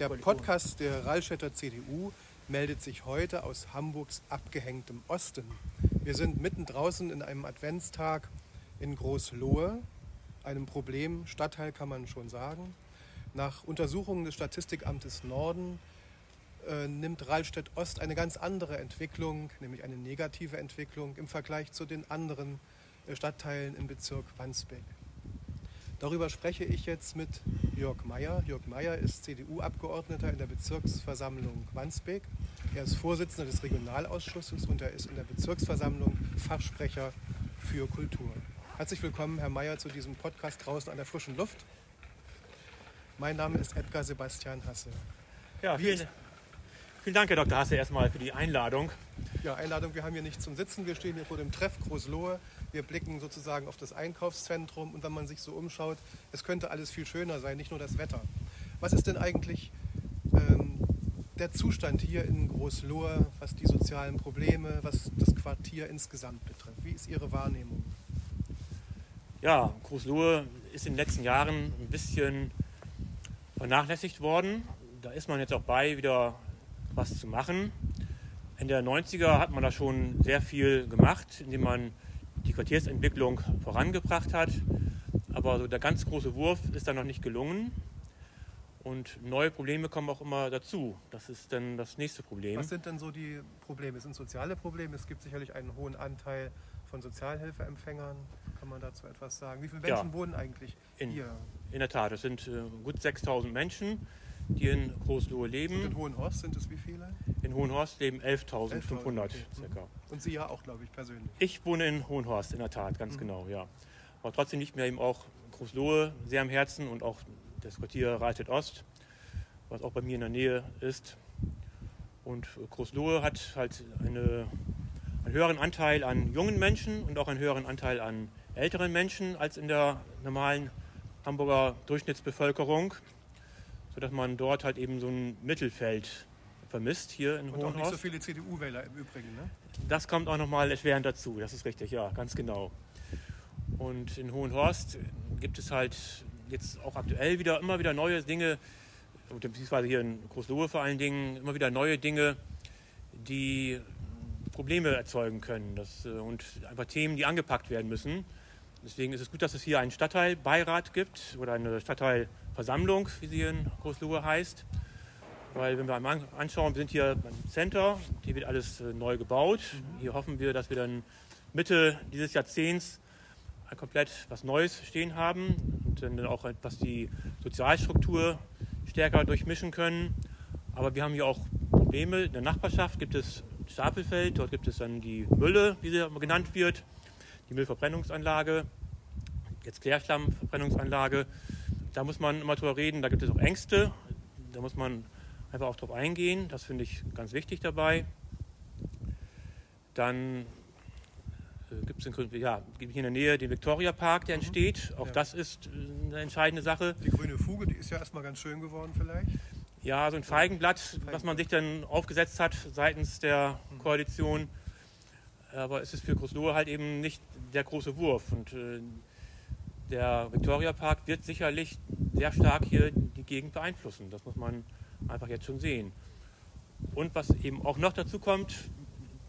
Der Podcast der Rallstätter CDU meldet sich heute aus Hamburgs abgehängtem Osten. Wir sind mitten draußen in einem Adventstag in Großlohe, einem Problem, Stadtteil kann man schon sagen. Nach Untersuchungen des Statistikamtes Norden äh, nimmt Rallstedt Ost eine ganz andere Entwicklung, nämlich eine negative Entwicklung im Vergleich zu den anderen äh, Stadtteilen im Bezirk Wandsbek. Darüber spreche ich jetzt mit Jörg Meyer. Jörg Meyer ist CDU-Abgeordneter in der Bezirksversammlung Wandsbek. Er ist Vorsitzender des Regionalausschusses und er ist in der Bezirksversammlung Fachsprecher für Kultur. Herzlich willkommen, Herr Meyer, zu diesem Podcast draußen an der frischen Luft. Mein Name ist Edgar Sebastian Hasse. Ja, vielen, vielen Dank, Herr Dr. Hasse, erstmal für die Einladung. Ja, Einladung, wir haben hier nicht zum Sitzen, wir stehen hier vor dem Treff Großlohe. Wir blicken sozusagen auf das Einkaufszentrum und wenn man sich so umschaut, es könnte alles viel schöner sein, nicht nur das Wetter. Was ist denn eigentlich ähm, der Zustand hier in Großlohe, was die sozialen Probleme, was das Quartier insgesamt betrifft? Wie ist Ihre Wahrnehmung? Ja, Großlohe ist in den letzten Jahren ein bisschen vernachlässigt worden. Da ist man jetzt auch bei, wieder was zu machen. Ende der 90er hat man da schon sehr viel gemacht, indem man die Quartiersentwicklung vorangebracht hat. Aber so der ganz große Wurf ist da noch nicht gelungen. Und neue Probleme kommen auch immer dazu. Das ist dann das nächste Problem. Was sind denn so die Probleme? Es sind soziale Probleme. Es gibt sicherlich einen hohen Anteil von Sozialhilfeempfängern. Kann man dazu etwas sagen? Wie viele Menschen ja. wohnen eigentlich in, hier? In der Tat, es sind äh, gut 6000 Menschen, die in Großlohe leben. Und in Hohenhorst sind es wie viele? In Hohenhorst leben 11.500 okay. circa. Und Sie ja auch, glaube ich, persönlich? Ich wohne in Hohenhorst, in der Tat, ganz mhm. genau, ja. Aber trotzdem liegt mir eben auch Großlohe sehr am Herzen und auch das Quartier Reitet Ost, was auch bei mir in der Nähe ist. Und Großlohe hat halt eine, einen höheren Anteil an jungen Menschen und auch einen höheren Anteil an älteren Menschen als in der normalen Hamburger Durchschnittsbevölkerung, sodass man dort halt eben so ein Mittelfeld vermisst hier in Hohenhorst. Und auch nicht so viele CDU-Wähler im Übrigen, ne? Das kommt auch nochmal erschwerend dazu, das ist richtig, ja, ganz genau. Und in Hohenhorst gibt es halt jetzt auch aktuell wieder immer wieder neue Dinge, beziehungsweise hier in Großlohe vor allen Dingen, immer wieder neue Dinge, die Probleme erzeugen können das, äh, und einfach Themen, die angepackt werden müssen. Deswegen ist es gut, dass es hier einen Stadtteilbeirat gibt oder eine Stadtteilversammlung, wie sie in Großlohe heißt. Weil wenn wir einmal anschauen, wir sind hier beim Center, hier wird alles äh, neu gebaut. Mhm. Hier hoffen wir, dass wir dann Mitte dieses Jahrzehnts komplett was Neues stehen haben und dann auch etwas die Sozialstruktur stärker durchmischen können. Aber wir haben hier auch Probleme. In der Nachbarschaft gibt es Stapelfeld, dort gibt es dann die Mülle, wie sie genannt wird, die Müllverbrennungsanlage, jetzt Klärschlammverbrennungsanlage. Da muss man immer drüber reden, da gibt es auch Ängste, da muss man einfach auch drauf eingehen, das finde ich ganz wichtig dabei. Dann äh, gibt es ja, hier in der Nähe den Victoria Park, der mhm. entsteht. Auch ja. das ist äh, eine entscheidende Sache. Die grüne Fuge, die ist ja erstmal ganz schön geworden vielleicht. Ja, so ein Feigenblatt, Feigenblatt, was man sich dann aufgesetzt hat seitens der mhm. Koalition. Aber es ist für Großlohe halt eben nicht der große Wurf. Und äh, der Victoria Park wird sicherlich sehr stark hier die Gegend beeinflussen. Das muss man einfach jetzt schon sehen. Und was eben auch noch dazu kommt,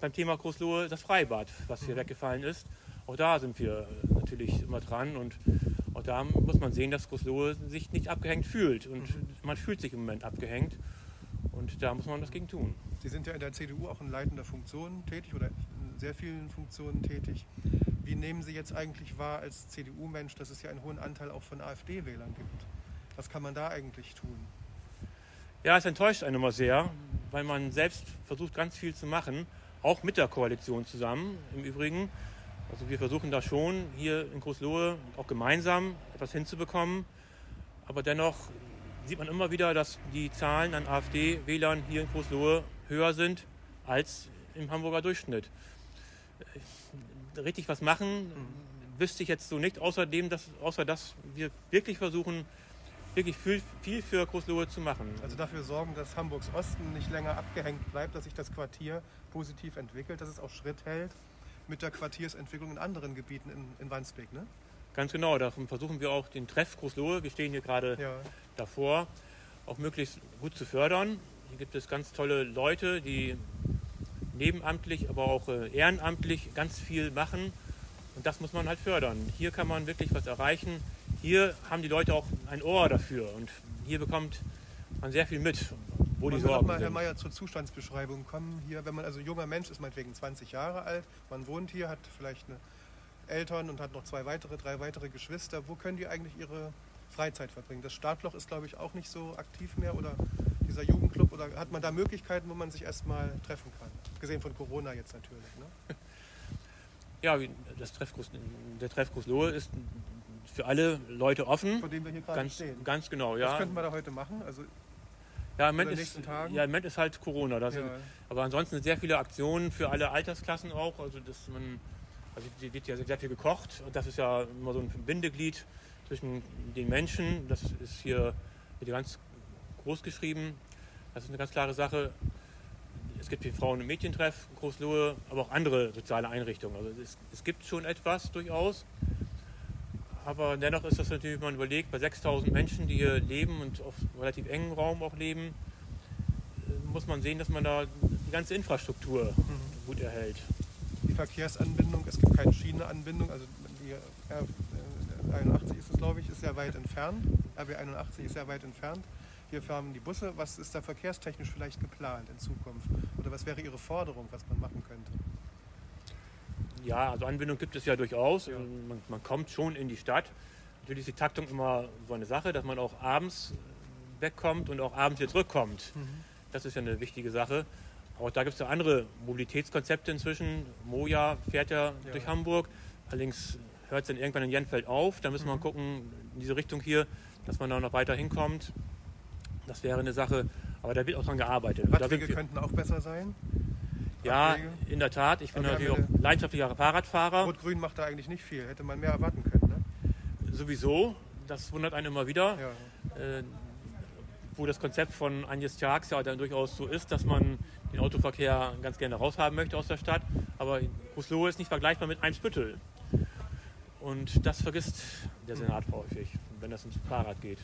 beim Thema Großlohe das Freibad, was hier mhm. weggefallen ist. Auch da sind wir natürlich immer dran und auch da muss man sehen, dass Großlohe sich nicht abgehängt fühlt und mhm. man fühlt sich im Moment abgehängt und da muss man was gegen tun. Sie sind ja in der CDU auch in leitender Funktion tätig oder in sehr vielen Funktionen tätig. Wie nehmen Sie jetzt eigentlich wahr als CDU-Mensch, dass es ja einen hohen Anteil auch von AfD-Wählern gibt? Was kann man da eigentlich tun? Ja, es enttäuscht einen immer sehr, weil man selbst versucht, ganz viel zu machen auch mit der Koalition zusammen im Übrigen. Also wir versuchen da schon hier in Großlohe auch gemeinsam etwas hinzubekommen. Aber dennoch sieht man immer wieder, dass die Zahlen an AfD-Wählern hier in Großlohe höher sind als im Hamburger Durchschnitt. Richtig was machen wüsste ich jetzt so nicht, außer, dem, dass, außer dass wir wirklich versuchen, wirklich viel, viel für Großlohe zu machen. Also dafür sorgen, dass Hamburgs Osten nicht länger abgehängt bleibt, dass sich das Quartier positiv entwickelt, dass es auch Schritt hält mit der Quartiersentwicklung in anderen Gebieten in, in Wandsbek, ne? Ganz genau, darum versuchen wir auch den Treff Großlohe, wir stehen hier gerade ja. davor, auch möglichst gut zu fördern. Hier gibt es ganz tolle Leute, die nebenamtlich, aber auch äh, ehrenamtlich ganz viel machen. Und das muss man halt fördern. Hier kann man wirklich was erreichen. Hier haben die Leute auch ein Ohr dafür. Und hier bekommt man sehr viel mit, wo man die Sorgen mal, Herr sind. Meier, zur Zustandsbeschreibung kommen. Hier, wenn man also junger Mensch ist, meinetwegen 20 Jahre alt, man wohnt hier, hat vielleicht Eltern und hat noch zwei weitere, drei weitere Geschwister. Wo können die eigentlich ihre Freizeit verbringen? Das Startloch ist, glaube ich, auch nicht so aktiv mehr oder dieser Jugendclub oder hat man da Möglichkeiten, wo man sich erstmal treffen kann? Gesehen von Corona jetzt natürlich. Ne? Ja, das Treffkurs, der Treffkurs Lohe ist für alle Leute offen. Vor dem wir hier gerade Ganz, stehen. ganz genau, Was ja. könnten wir da heute machen? Also, Ja, im Moment, ist, Tagen? ja, im Moment ist halt Corona. Ja, sind, aber ansonsten sehr viele Aktionen für alle Altersklassen auch. Also, dass man, also die wird ja sehr viel gekocht und das ist ja immer so ein Bindeglied zwischen den Menschen. Das ist hier, wird hier ganz groß geschrieben. Das ist eine ganz klare Sache. Es gibt den Frauen- und Mädchentreff, Großlohe, aber auch andere soziale Einrichtungen. Also es, es gibt schon etwas durchaus. Aber dennoch ist das natürlich, wenn man überlegt, bei 6000 Menschen, die hier leben und auf relativ engem Raum auch leben, äh, muss man sehen, dass man da die ganze Infrastruktur Mhm. gut erhält. die Verkehrsanbindung, es gibt keine Schienenanbindung, also die R 81 ist es, glaube ich, ist sehr weit entfernt. RB 81 ist sehr weit entfernt. Hier fahren die Busse. Was ist da verkehrstechnisch vielleicht geplant in Zukunft? Oder was wäre Ihre Forderung, was man machen könnte? Ja, also Anbindung gibt es ja durchaus. Ja. Man, man kommt schon in die Stadt. Natürlich ist die Taktung immer so eine Sache, dass man auch abends wegkommt und auch abends wieder zurückkommt. Das ist ja eine wichtige Sache. Auch da gibt es ja andere Mobilitätskonzepte inzwischen. Moja fährt ja, Ja. durch Hamburg. Allerdings hört es dann irgendwann in Jenfeld auf. Da müssen wir Mhm. gucken, in diese Richtung hier, dass man da noch weiter hinkommt. Das wäre eine Sache. Aber da wird auch dran gearbeitet. Radwege könnten auch besser sein. ja, in der Tat. Ich bin wir natürlich auch leidenschaftlicher Fahrradfahrer. Rot-Grün macht da eigentlich nicht viel. Hätte man mehr erwarten können. Ne? Sowieso. Das wundert einen immer wieder. Ja. äh, wo das Konzept von Agnes Tjax ja dann durchaus so ist, dass man den Autoverkehr ganz gerne raushaben möchte aus der Stadt. Aber Rußlohe ist nicht vergleichbar mit Eimsbüttel. Und das vergisst der Senat häufig, wenn das ums Fahrrad geht.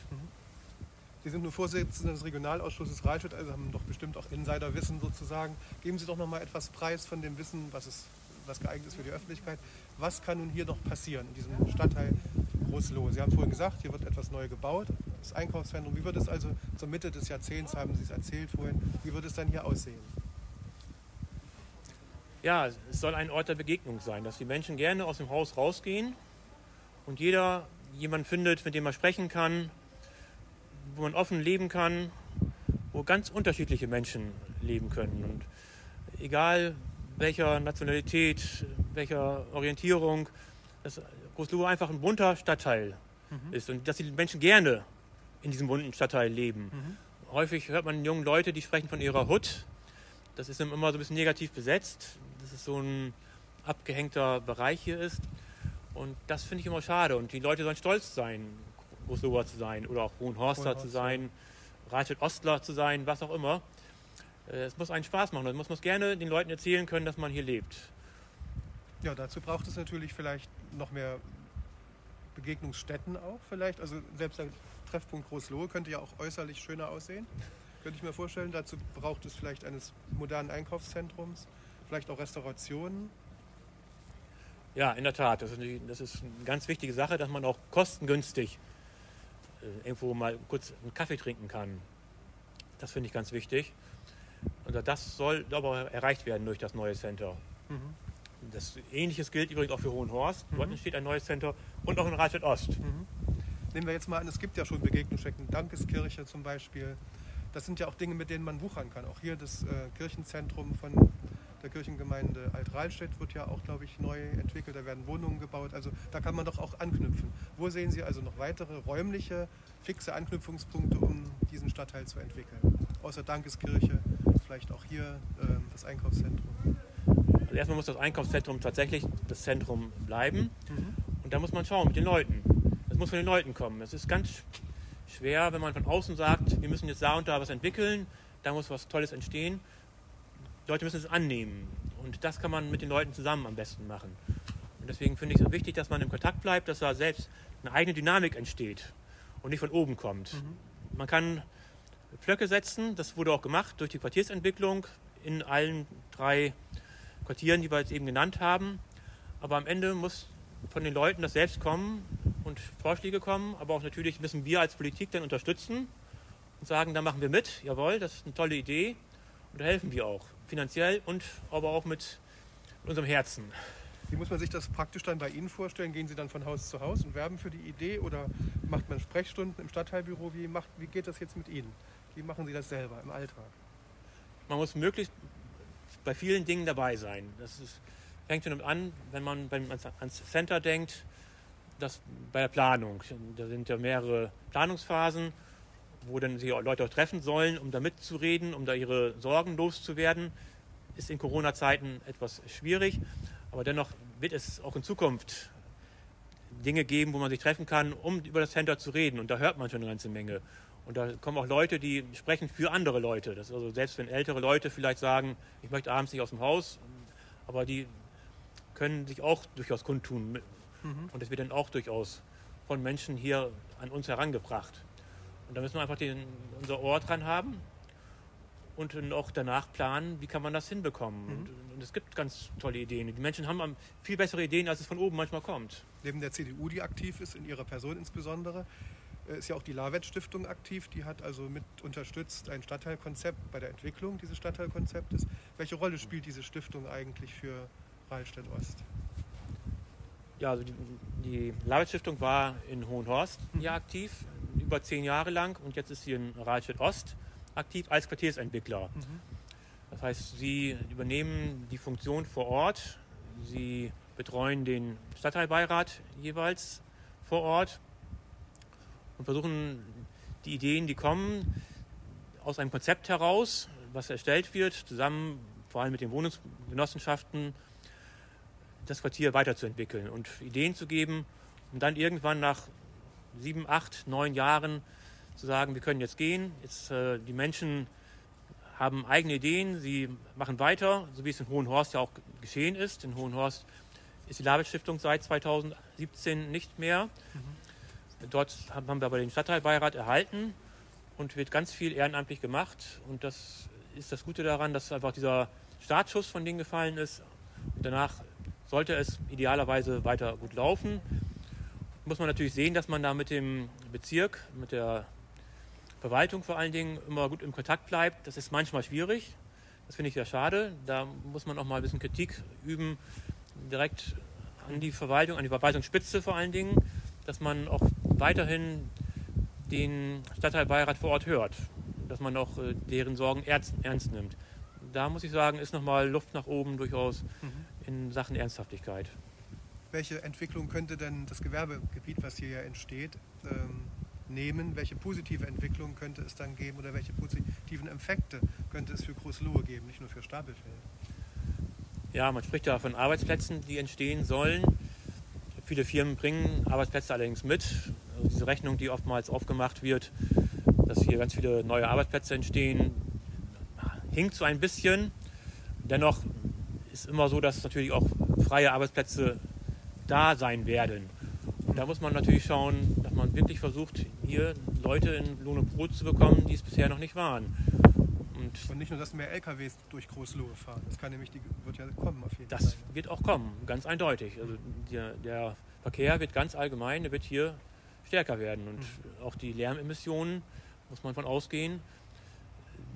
Sie sind nur Vorsitzender des Regionalausschusses Rahlstedt, also haben doch bestimmt auch Insiderwissen sozusagen. Geben Sie doch noch mal etwas preis von dem Wissen, was, es, was geeignet ist für die Öffentlichkeit. Was kann nun hier noch passieren in diesem Stadtteil Großlohe? Sie haben vorhin gesagt, hier wird etwas neu gebaut, das Einkaufszentrum. Wie wird es also zur Mitte des Jahrzehnts, haben Sie es erzählt vorhin, wie wird es dann hier aussehen? Ja, es soll ein Ort der Begegnung sein, dass die Menschen gerne aus dem Haus rausgehen und jeder jemanden findet, mit dem man sprechen kann, wo man offen leben kann, wo ganz unterschiedliche Menschen leben können. Und egal welcher Nationalität, welcher Orientierung, dass Großlohe einfach ein bunter Stadtteil ist und dass die Menschen gerne in diesem bunten Stadtteil leben. Häufig hört man jungen Leute, die sprechen von ihrer Hut. Das ist immer so ein bisschen negativ besetzt, dass es so ein abgehängter Bereich hier ist. Und das finde ich immer schade. Und die Leute sollen stolz sein, Großloher zu sein oder auch Hohenhorster Hohenhorst, zu sein, Reichelt Ostler zu sein, was auch immer. Äh, Es muss einen Spaß machen. Man muss, muss gerne den Leuten erzählen können, dass man hier lebt. Ja, dazu braucht es natürlich vielleicht noch mehr Begegnungsstätten auch vielleicht. Also selbst der Treffpunkt Großlohe könnte ja auch äußerlich schöner aussehen. Könnte ich mir vorstellen. Dazu braucht es vielleicht eines modernen Einkaufszentrums, vielleicht auch Restaurationen. Ja, in der Tat. Das ist, eine- das ist eine ganz wichtige Sache, dass man auch kostengünstig irgendwo mal kurz einen Kaffee trinken kann. Das finde ich ganz wichtig. Und das soll aber erreicht werden durch das neue Center. Das Ähnliches gilt übrigens auch für Hohenhorst. Dort Mhm. entsteht ein neues Center und auch in Reichstadt Ost. Nehmen wir jetzt mal an, es gibt ja schon Begegnungsstätten, Dankeskirche zum Beispiel. Das sind ja auch Dinge, mit denen man wuchern kann. Auch hier das äh, Kirchenzentrum von der Kirchengemeinde Alt-Rahlstedt wird ja auch, glaube ich, neu entwickelt. Da werden Wohnungen gebaut. Also da kann man doch auch anknüpfen. Wo sehen Sie also noch weitere räumliche, fixe Anknüpfungspunkte, um diesen Stadtteil zu entwickeln? Außer Dankeskirche, vielleicht auch hier ähm, das Einkaufszentrum. Also erstmal muss das Einkaufszentrum tatsächlich das Zentrum bleiben. Und da muss man schauen mit den Leuten. Das muss von den Leuten kommen. Es ist ganz sch- schwer, wenn man von außen sagt, wir müssen jetzt da und da was entwickeln, da muss was Tolles entstehen. Die Leute müssen es annehmen. Und das kann man mit den Leuten zusammen am besten machen. Und deswegen finde ich es so wichtig, dass man im Kontakt bleibt, dass da selbst eine eigene Dynamik entsteht und nicht von oben kommt. Man kann Pflöcke setzen. Das wurde auch gemacht durch die Quartiersentwicklung in allen drei Quartieren, die wir jetzt eben genannt haben. Aber am Ende muss von den Leuten das selbst kommen und Vorschläge kommen. Aber auch natürlich müssen wir als Politik dann unterstützen und sagen, da machen wir mit. Jawohl, das ist eine tolle Idee. Und da helfen wir auch. Finanziell und aber auch mit unserem Herzen. Wie muss man sich das praktisch dann bei Ihnen vorstellen? Gehen Sie dann von Haus zu Haus und werben für die Idee oder macht man Sprechstunden im Stadtteilbüro? Wie, macht, wie geht das jetzt mit Ihnen? Wie machen Sie das selber im Alltag? Man muss möglichst bei vielen Dingen dabei sein. Das ist, fängt schon an, wenn man ans Center denkt, das bei der Planung. Da sind ja mehrere Planungsphasen, wo dann sich Leute auch treffen sollen, um da mitzureden, um da ihre Sorgen loszuwerden. Ist in Corona-Zeiten etwas schwierig, aber dennoch wird es auch in Zukunft Dinge geben, wo man sich treffen kann, um über das Center zu reden. Und da hört man schon eine ganze Menge. Und da kommen auch Leute, die sprechen für andere Leute. Das also selbst wenn ältere Leute vielleicht sagen, ich möchte abends nicht aus dem Haus, aber die können sich auch durchaus kundtun. Mhm. Und das wird dann auch durchaus von Menschen hier an uns herangebracht. Und da müssen wir einfach den, unser Ohr dran haben und dann auch danach planen, wie kann man das hinbekommen. Mhm. Und, und, es gibt ganz tolle Ideen. Die Menschen haben viel bessere Ideen, als es von oben manchmal kommt. Neben der CDU, die aktiv ist, in ihrer Person insbesondere, äh, ist ja auch die Lawet Stiftung aktiv. Die hat also mit unterstützt ein Stadtteilkonzept bei der Entwicklung dieses Stadtteilkonzeptes. Welche Rolle spielt diese Stiftung eigentlich für Rahlstedt Ost? Ja, also die, die Lawet Stiftung war in Hohenhorst mhm. ja aktiv, über zehn Jahre lang und jetzt ist sie in Rahlstedt Ost aktiv als Quartiersentwickler. Mhm. Das heißt, sie übernehmen die Funktion vor Ort, sie betreuen den Stadtteilbeirat jeweils vor Ort und versuchen die Ideen, die kommen, aus einem Konzept heraus, was erstellt wird, zusammen vor allem mit den Wohnungsgenossenschaften, das Quartier weiterzuentwickeln und Ideen zu geben, um dann irgendwann nach sieben, acht, neun Jahren zu sagen, wir können jetzt gehen. Jetzt, äh, die Menschen haben eigene Ideen, sie machen weiter, so wie es in Hohenhorst ja auch geschehen ist. In Hohenhorst ist die Label Stiftung seit 2017 nicht mehr. Mhm. Dort haben wir aber den Stadtteilbeirat erhalten und wird ganz viel ehrenamtlich gemacht. Und das ist das Gute daran, dass einfach dieser Startschuss von denen gefallen ist. Und danach sollte es idealerweise weiter gut laufen. Muss man natürlich sehen, dass man da mit dem Bezirk, mit der Verwaltung vor allen Dingen immer gut im Kontakt bleibt. Das ist manchmal schwierig. Das finde ich sehr schade. Da muss man auch mal ein bisschen Kritik üben, direkt an die Verwaltung, an die Verwaltungsspitze vor allen Dingen, dass man auch weiterhin den Stadtteilbeirat vor Ort hört, dass man auch äh, deren Sorgen ernst, nimmt. Da muss ich sagen, ist nochmal Luft nach oben durchaus mhm. In Sachen Ernsthaftigkeit. Welche Entwicklung könnte denn das Gewerbegebiet, was hier ja entsteht, ähm, nehmen? Welche positive Entwicklung könnte es dann geben oder welche positiven Effekte könnte es für Großlohe geben, nicht nur für Stapelfeld? Ja, man spricht ja von Arbeitsplätzen, die entstehen sollen. Viele Firmen bringen Arbeitsplätze allerdings mit. Also diese Rechnung, die oftmals aufgemacht wird, dass hier ganz viele neue Arbeitsplätze entstehen, hinkt so ein bisschen. Dennoch ist immer so, dass natürlich auch freie Arbeitsplätze da sein werden. Und da muss man natürlich schauen, dass man wirklich versucht, hier Leute in Lohn und Brot zu bekommen, die es bisher noch nicht waren. Und, und, nicht nur, dass mehr LKWs durch Großlohe fahren. Das kann nämlich, die wird ja kommen auf jeden das Fall. Das wird auch kommen, ganz eindeutig. Also der, der, Verkehr wird ganz allgemein, der wird hier stärker werden. Und mhm. auch die Lärmemissionen, muss man von ausgehen,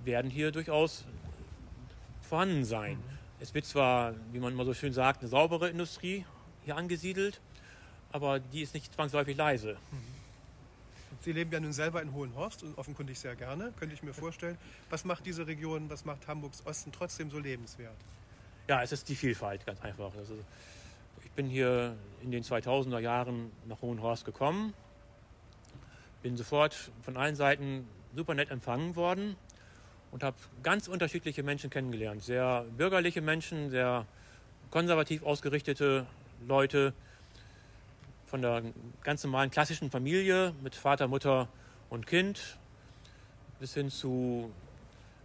werden hier durchaus vorhanden sein. Mhm. Es wird zwar, wie man immer so schön sagt, eine saubere Industrie hier angesiedelt, aber die ist nicht zwangsläufig leise. Mhm. Sie leben ja nun selber in Hohenhorst und offenkundig sehr gerne, könnte ich mir vorstellen. Was macht diese Region, was macht Hamburgs Osten trotzdem so lebenswert? Ja, es ist die Vielfalt, ganz einfach. Also ich bin hier in den 2000er Jahren nach Hohenhorst gekommen, bin sofort von allen Seiten super nett empfangen worden und habe ganz unterschiedliche Menschen kennengelernt. Sehr bürgerliche Menschen, sehr konservativ ausgerichtete Leute, von der ganz normalen klassischen Familie mit Vater, Mutter und Kind bis hin zu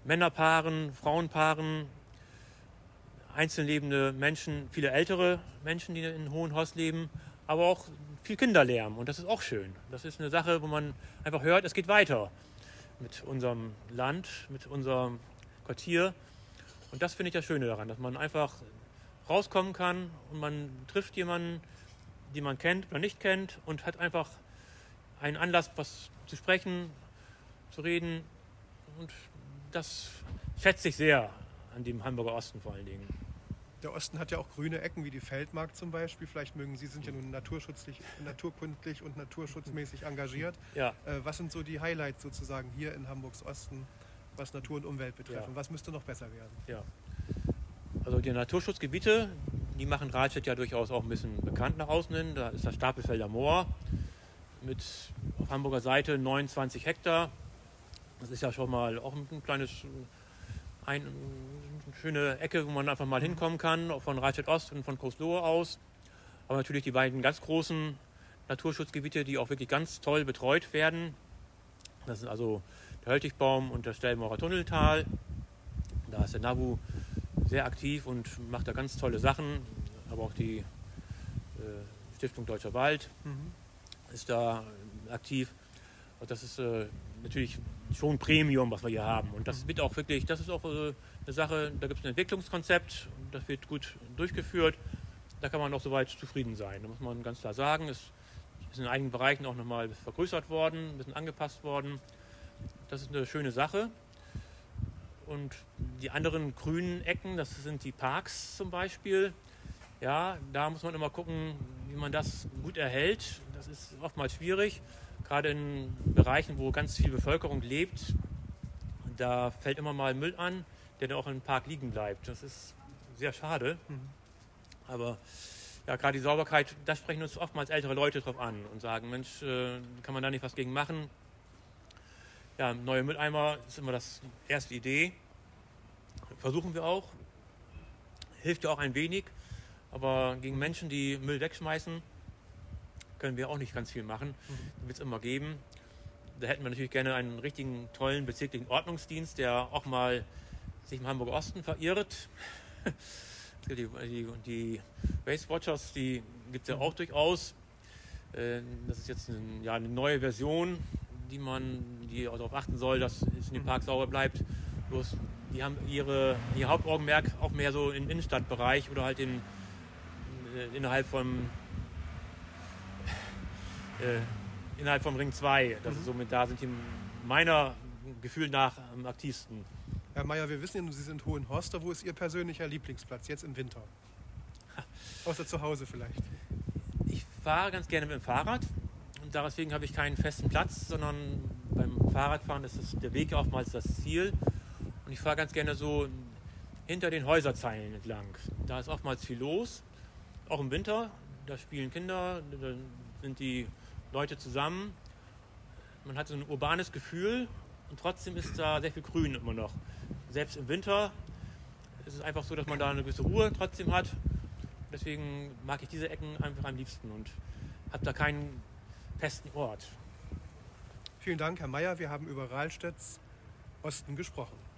Männerpaaren, Frauenpaaren, einzeln lebende Menschen, viele ältere Menschen, die in Hohenhorst leben, aber auch viel Kinderlärm und das ist auch schön. Das ist eine Sache, wo man einfach hört, es geht weiter. Mit unserem Land, mit unserem Quartier. Und das finde ich das Schöne daran, dass man einfach rauskommen kann und man trifft jemanden, den man kennt oder nicht kennt und hat einfach einen Anlass, was zu sprechen, zu reden. Und das schätze ich sehr an dem Hamburger Osten vor allen Dingen. Der Osten hat ja auch grüne Ecken wie die Feldmark zum Beispiel. Vielleicht mögen Sie, sind ja nun naturschutzlich, naturkundlich und naturschutzmäßig engagiert. Ja. Äh, was sind so die Highlights sozusagen hier in Hamburgs Osten, was Natur und Umwelt betrifft? Ja. Und was müsste noch besser werden? Ja. Also die Naturschutzgebiete, die machen Rahlstedt ja durchaus auch ein bisschen bekannt nach außen hin. Da ist das Stapelfelder Moor mit auf Hamburger Seite 29 Hektar. Das ist ja schon mal auch ein kleines, ein, eine schöne Ecke, wo man einfach mal hinkommen kann, von Rahlstedt Ost und von Großlohe aus. Aber natürlich die beiden ganz großen Naturschutzgebiete, die auch wirklich ganz toll betreut werden. Das sind also der Höltigbaum und das Stellmaurer Tunneltal. Da ist der NABU sehr aktiv und macht da ganz tolle Sachen. Aber auch die äh, Stiftung Deutscher Wald Mhm. ist da aktiv. Und das ist äh, natürlich schon Premium, was wir hier haben. Und das wird auch wirklich, das ist auch äh, eine Sache, da gibt es ein Entwicklungskonzept, das wird gut durchgeführt. Da kann man auch soweit zufrieden sein. Da muss man ganz klar sagen, es ist in einigen Bereichen auch nochmal vergrößert worden, ein bisschen angepasst worden. Das ist eine schöne Sache. Und die anderen grünen Ecken, das sind die Parks zum Beispiel. Ja, da muss man immer gucken, wie man das gut erhält. Das ist oftmals schwierig, gerade in Bereichen, wo ganz viel Bevölkerung lebt. Da fällt immer mal Müll an, der dann auch im Park liegen bleibt. Das ist sehr schade. Mhm. Aber ja, gerade die Sauberkeit, da sprechen uns oftmals ältere Leute drauf an und sagen, Mensch, äh, kann man da nicht was gegen machen? Ja, neue Mülleimer ist immer das erste Idee. Versuchen wir auch. Hilft ja auch ein wenig. Aber gegen Menschen, die Müll wegschmeißen, können wir auch nicht ganz viel machen. Mhm. Wird es immer geben. Da hätten wir natürlich gerne einen richtigen, tollen bezirklichen Ordnungsdienst, der auch mal sich im Hamburger Osten verirrt. Die, die, die Waste Watchers, die gibt es ja auch durchaus. Äh, Das ist jetzt ein, ja, eine neue Version, die man, die darauf achten soll, dass es in dem Park sauber bleibt. Bloß die haben ihre, ihr Hauptaugenmerk auch mehr so im Innenstadtbereich oder halt in, äh, innerhalb von äh, innerhalb vom Ring 2. Das ist somit da sind die meiner Gefühl nach am aktivsten. Herr Mayer, wir wissen ja, Sie sind Hohenhorster. Wo ist Ihr persönlicher Lieblingsplatz jetzt im Winter? Außer zu Hause vielleicht. Ich fahre ganz gerne mit dem Fahrrad und deswegen habe ich keinen festen Platz, sondern beim Fahrradfahren ist es, der Weg ja oftmals das Ziel. Und ich fahre ganz gerne so hinter den Häuserzeilen entlang. Da ist oftmals viel los, auch im Winter. Da spielen Kinder, da sind die Leute zusammen. Man hat so ein urbanes Gefühl und trotzdem ist da sehr viel Grün immer noch. Selbst im Winter ist es einfach so, dass man da eine gewisse Ruhe trotzdem hat. Deswegen mag ich diese Ecken einfach am liebsten und habe da keinen festen Ort. Vielen Dank, Herr Mayer. Wir haben über Rahlstedts Osten gesprochen.